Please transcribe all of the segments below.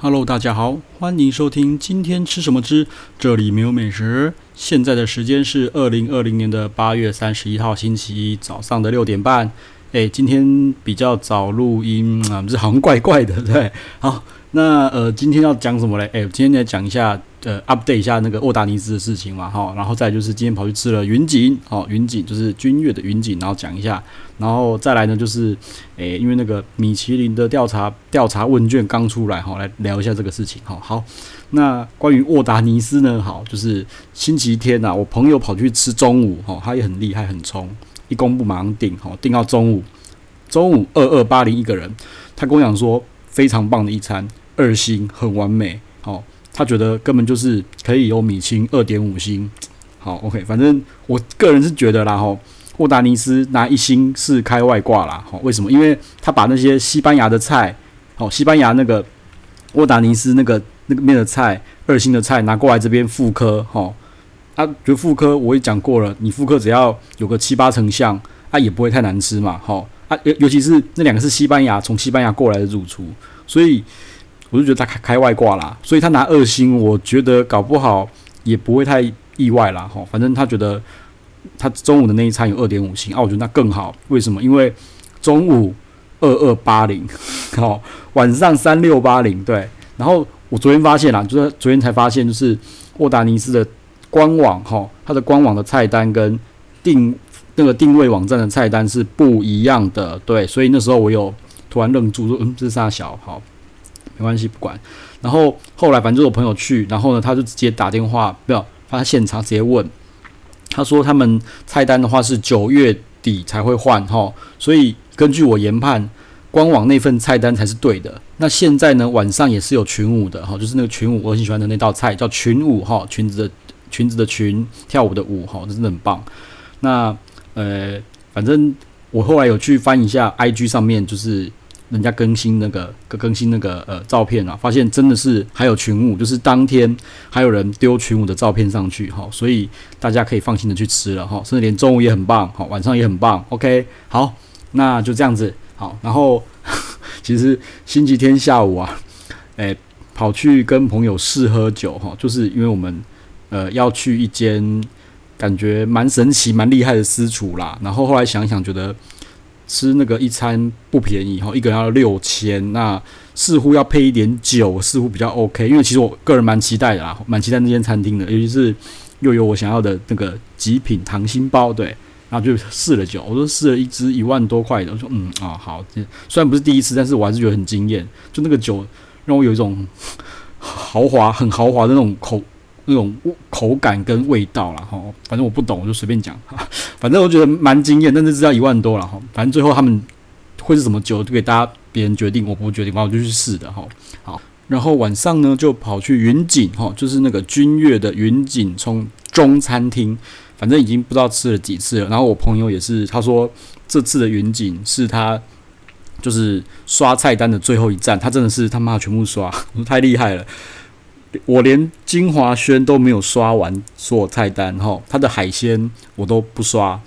Hello，大家好，欢迎收听今天吃什么之这里没有美食。现在的时间是二零二零年的八月三十一号星期一早上的六点半。诶，今天比较早录音啊，这好像怪怪的，对。好，那呃，今天要讲什么嘞？诶，今天来讲一下。呃，update 一下那个沃达尼斯的事情嘛，哈，然后再就是今天跑去吃了云锦，哦，云锦就是君悦的云锦，然后讲一下，然后再来呢就是，诶，因为那个米其林的调查调查问卷刚出来，哈，来聊一下这个事情，哈，好，那关于沃达尼斯呢，好，就是星期天呐，我朋友跑去吃中午，哈，他也很厉害，很冲，一公布马上订，哈，订到中午，中午二二八零一个人，他跟我讲说非常棒的一餐，二星很完美，好。他觉得根本就是可以有米其二点五星，好，OK，反正我个人是觉得啦，吼，沃达尼斯拿一星是开外挂啦，吼，为什么？因为他把那些西班牙的菜，好，西班牙那个沃达尼斯那个那个面的菜，二星的菜拿过来这边复刻，吼，啊，觉得复刻我也讲过了，你复刻只要有个七八成像，啊，也不会太难吃嘛，吼，啊，尤尤其是那两个是西班牙从西班牙过来的主厨，所以。我就觉得他开开外挂啦，所以他拿二星，我觉得搞不好也不会太意外啦。哈。反正他觉得他中午的那一餐有二点五星啊，我觉得那更好。为什么？因为中午二二八零，好，晚上三六八零。对，然后我昨天发现啦，就是昨天才发现，就是沃达尼斯的官网哈，它的官网的菜单跟定那个定位网站的菜单是不一样的。对，所以那时候我有突然愣住，说嗯，这是啥小好。没关系，不管。然后后来反正就我朋友去，然后呢，他就直接打电话，不要发现场直接问。他说他们菜单的话是九月底才会换哈，所以根据我研判，官网那份菜单才是对的。那现在呢，晚上也是有群舞的哈，就是那个群舞，我很喜欢的那道菜叫群舞哈，裙子的裙子的裙，跳舞的舞哈，真的很棒。那呃，反正我后来有去翻一下 IG 上面，就是。人家更新那个更更新那个呃照片啊，发现真的是还有群舞，就是当天还有人丢群舞的照片上去哈，所以大家可以放心的去吃了哈，甚至连中午也很棒，好，晚上也很棒，OK，好，那就这样子好，然后 其实星期天下午啊，诶，跑去跟朋友试喝酒哈，就是因为我们呃要去一间感觉蛮神奇蛮厉害的私厨啦，然后后来想想觉得。吃那个一餐不便宜哈，一个人要六千，那似乎要配一点酒，似乎比较 OK。因为其实我个人蛮期待的啦，蛮期待那间餐厅的，尤其是又有我想要的那个极品糖心包，对，然后就试了酒，我都试了一支一万多块的，我说嗯啊、哦、好，虽然不是第一次，但是我还是觉得很惊艳，就那个酒让我有一种 豪华、很豪华的那种口。那种口感跟味道啦，哈，反正我不懂，我就随便讲，反正我觉得蛮惊艳，但是知道一万多了哈，反正最后他们会是什么酒，就给大家别人决定，我不决定，然后我就去试的哈。好，然后晚上呢就跑去云锦哈，就是那个君悦的云锦从中餐厅，反正已经不知道吃了几次了。然后我朋友也是，他说这次的云锦是他就是刷菜单的最后一站，他真的是他妈全部刷，太厉害了。我连金华轩都没有刷完所有菜单哈，他的海鲜我都不刷。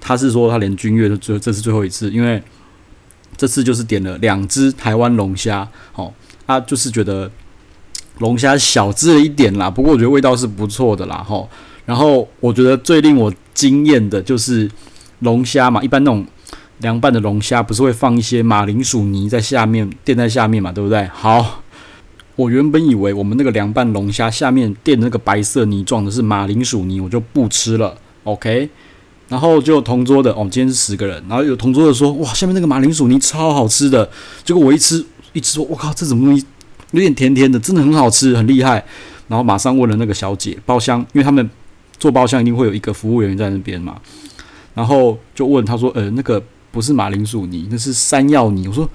他是说他连君悦都最这是最后一次，因为这次就是点了两只台湾龙虾，好，他就是觉得龙虾小只了一点啦，不过我觉得味道是不错的啦哈。然后我觉得最令我惊艳的就是龙虾嘛，一般那种凉拌的龙虾不是会放一些马铃薯泥在下面垫在下面嘛，对不对？好。我原本以为我们那个凉拌龙虾下面垫那个白色泥状的是马铃薯泥，我就不吃了。OK，然后就同桌的，哦、今天是十个人，然后有同桌的说，哇，下面那个马铃薯泥超好吃的。结果我一吃，一吃说，我靠，这什么东西？有点甜甜的，真的很好吃，很厉害。然后马上问了那个小姐包厢，因为他们做包厢一定会有一个服务员在那边嘛。然后就问他说，呃，那个不是马铃薯泥，那是山药泥。我说。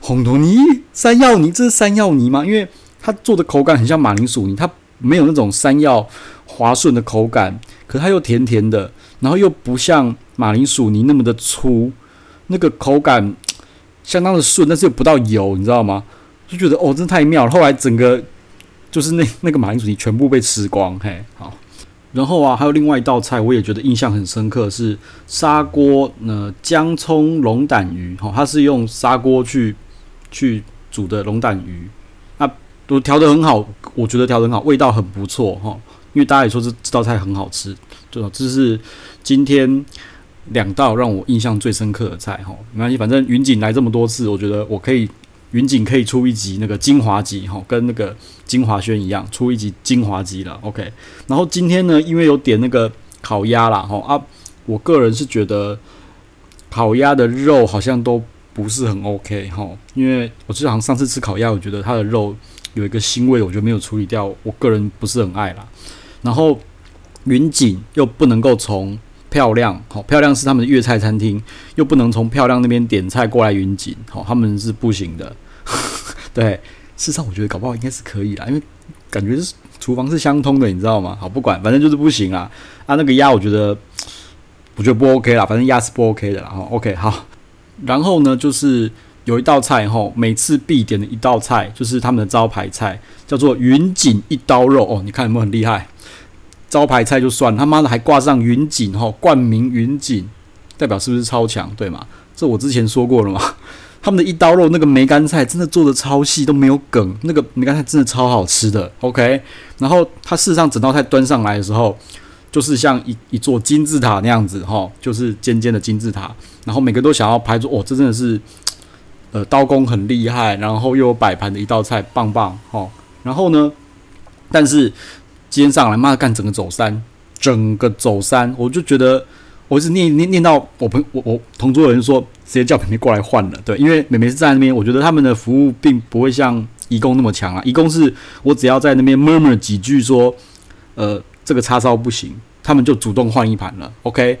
红豆泥、山药泥，这是山药泥吗？因为它做的口感很像马铃薯泥，它没有那种山药滑顺的口感，可它又甜甜的，然后又不像马铃薯泥那么的粗，那个口感相当的顺，但是又不到油，你知道吗？就觉得哦，真的太妙了。后来整个就是那那个马铃薯泥全部被吃光，嘿，好。然后啊，还有另外一道菜，我也觉得印象很深刻，是砂锅呃姜葱龙胆鱼，哈，它是用砂锅去。去煮的龙胆鱼，那都调得很好，我觉得调得很好，味道很不错哈。因为大家也说这这道菜很好吃，对吧？这是今天两道让我印象最深刻的菜哈。没关系，反正云锦来这么多次，我觉得我可以云锦可以出一集那个精华集哈，跟那个金华轩一样出一集精华集了。OK，然后今天呢，因为有点那个烤鸭啦哈啊，我个人是觉得烤鸭的肉好像都不是很 OK 哈，因为我就好像上次吃烤鸭，我觉得它的肉有一个腥味，我觉得没有处理掉，我个人不是很爱啦。然后云锦又不能够从漂亮，好漂亮是他们的粤菜餐厅，又不能从漂亮那边点菜过来云锦，好他们是不行的。对，事实上我觉得搞不好应该是可以啦，因为感觉是厨房是相通的，你知道吗？好不管，反正就是不行啊。啊，那个鸭我觉得我觉得不 OK 啦，反正鸭是不 OK 的啦。哈，OK 好。然后呢，就是有一道菜吼，每次必点的一道菜就是他们的招牌菜，叫做云锦一刀肉哦。你看有没有很厉害？招牌菜就算，他妈的还挂上云锦哈，冠名云锦，代表是不是超强？对吗？这我之前说过了嘛。他们的一刀肉那个梅干菜真的做的超细，都没有梗，那个梅干菜真的超好吃的。OK，然后它事实上整道菜端上来的时候，就是像一一座金字塔那样子哈，就是尖尖的金字塔，然后每个都想要拍出哦，这真的是呃刀工很厉害，然后又有摆盘的一道菜，棒棒哈。然后呢，但是。今天上来，妈干整个走山，整个走山，我就觉得，我一直念念念到我朋我我同桌有人说，直接叫妹妹过来换了，对，因为妹妹是站在那边，我觉得他们的服务并不会像义工那么强啊，义工是我只要在那边 murmur 几句说，呃，这个叉烧不行，他们就主动换一盘了，OK，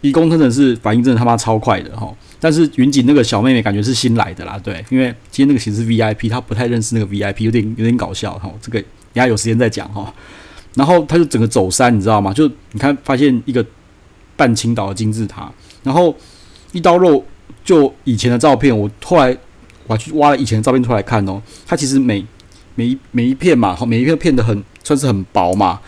一工真的是反应真的他妈超快的哈，但是云锦那个小妹妹感觉是新来的啦，对，因为今天那个其实是 VIP，她不太认识那个 VIP，有点有点搞笑哈，这个等下有时间再讲哈。然后他就整个走山，你知道吗？就你看，发现一个半倾倒的金字塔，然后一刀肉，就以前的照片，我后来我还去挖了以前的照片出来看哦。它其实每每一每一片嘛，每一片片的很算是很薄嘛。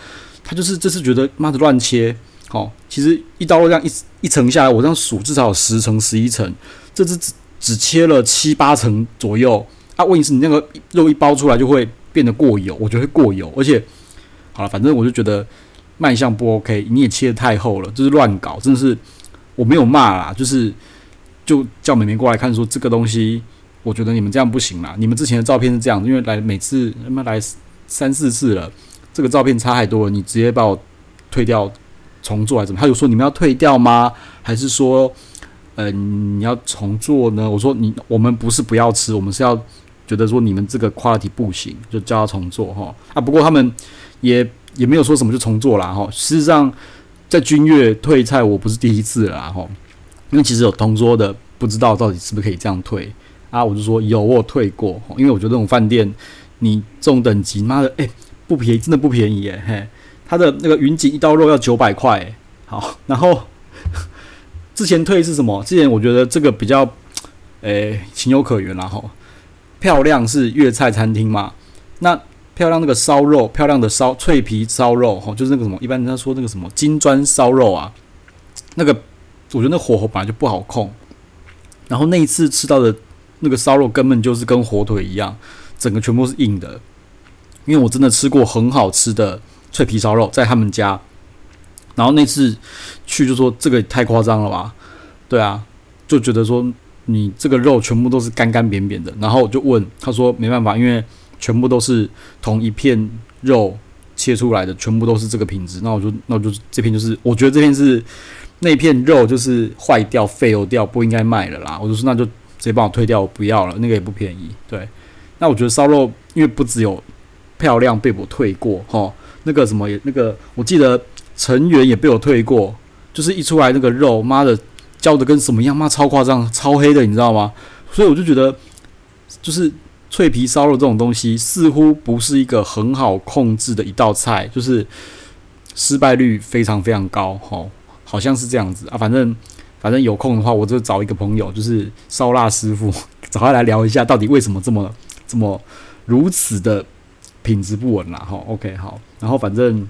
他就是这次觉得妈的乱切，好，其实一刀这样一一层下来，我这样数至少有十层十一层，这只只只切了七八层左右。啊，问题是你那个肉一包出来就会变得过油，我觉得会过油，而且。好了，反正我就觉得卖相不 OK，你也切得太厚了，就是乱搞，真的是我没有骂啦，就是就叫美眉过来看，说这个东西，我觉得你们这样不行啦。你们之前的照片是这样，因为来每次他妈来三四次了，这个照片差太多了，你直接把我退掉重做还是怎么？他有说你们要退掉吗？还是说，呃，你要重做呢？我说你我们不是不要吃，我们是要觉得说你们这个 quality 不行，就叫他重做哈。啊，不过他们。也也没有说什么就重做啦哈。事实上，在君悦退菜我不是第一次了哈，因为其实有同桌的不知道到底是不是可以这样退啊，我就说有我有退过，因为我觉得这种饭店你这种等级妈的哎、不便宜，真的不便宜耶嘿，他的那个云锦一刀肉要九百块，好，然后 之前退是什么？之前我觉得这个比较诶、情有可原啦哈，漂亮是粤菜餐厅嘛，那。漂亮那个烧肉，漂亮的烧脆皮烧肉，吼，就是那个什么，一般人家说那个什么金砖烧肉啊，那个我觉得那火候本来就不好控，然后那一次吃到的那个烧肉根本就是跟火腿一样，整个全部是硬的，因为我真的吃过很好吃的脆皮烧肉在他们家，然后那次去就说这个太夸张了吧，对啊，就觉得说你这个肉全部都是干干扁扁的，然后我就问他说没办法，因为。全部都是同一片肉切出来的，全部都是这个品质。那我就那我就这片就是，我觉得这片是那片肉就是坏掉、废掉，不应该卖了啦。我就说那就直接帮我退掉，我不要了，那个也不便宜。对，那我觉得烧肉因为不只有漂亮被我退过哈，那个什么也那个，我记得成员也被我退过，就是一出来那个肉，妈的焦的跟什么样，妈超夸张、超黑的，你知道吗？所以我就觉得就是。脆皮烧肉这种东西似乎不是一个很好控制的一道菜，就是失败率非常非常高，吼，好像是这样子啊。反正反正有空的话，我就找一个朋友，就是烧腊师傅，找他来聊一下，到底为什么这么这么如此的品质不稳啦。哈，OK，好，然后反正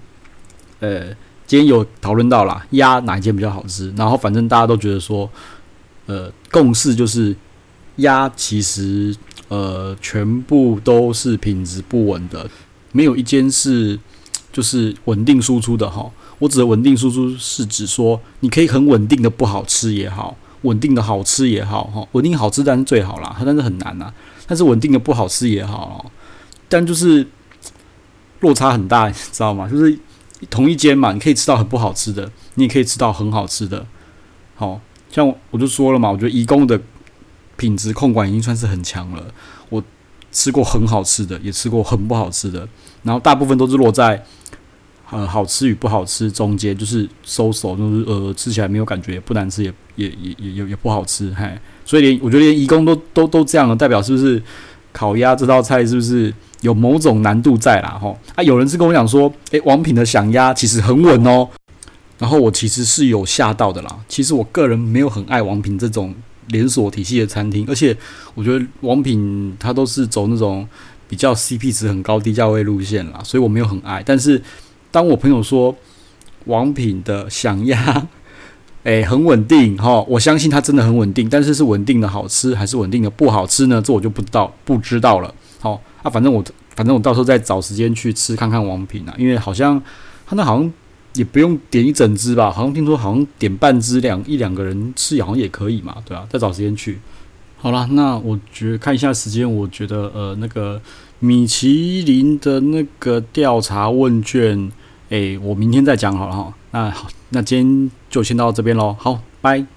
呃，今天有讨论到啦，鸭哪一间比较好吃，然后反正大家都觉得说，呃，共识就是。鸭其实呃全部都是品质不稳的，没有一间是就是稳定输出的哈。我指的稳定输出是指说，你可以很稳定的不好吃也好，稳定的好吃也好哈，稳定好吃当然最好啦，但是很难呐。但是稳定的不好吃也好，但就是落差很大，你知道吗？就是同一间嘛，你可以吃到很不好吃的，你也可以吃到很好吃的。好，像我就说了嘛，我觉得颐宫的品质控管已经算是很强了。我吃过很好吃的，也吃过很不好吃的，然后大部分都是落在。呃，好吃与不好吃中间就是收手，就是呃，吃起来没有感觉，也不难吃，也也也也也也不好吃，嘿，所以连我觉得连颐宫都都都这样了，代表是不是烤鸭这道菜是不是有某种难度在啦？吼啊，有人是跟我讲说，诶、王品的响鸭其实很稳哦，然后我其实是有吓到的啦。其实我个人没有很爱王品这种连锁体系的餐厅，而且我觉得王品它都是走那种比较 CP 值很高、低价位路线啦，所以我没有很爱，但是。当我朋友说王品的响鸭，诶，很稳定哈，我相信它真的很稳定，但是是稳定的好吃还是稳定的不好吃呢？这我就不知道不知道了。好啊，反正我反正我到时候再找时间去吃看看王品啊，因为好像他那好像也不用点一整只吧，好像听说好像点半只两一两个人吃好像也可以嘛，对啊，再找时间去。好了，那我觉得看一下时间，我觉得呃那个米其林的那个调查问卷。诶，我明天再讲好了哈。那好，那今天就先到这边喽。好，拜。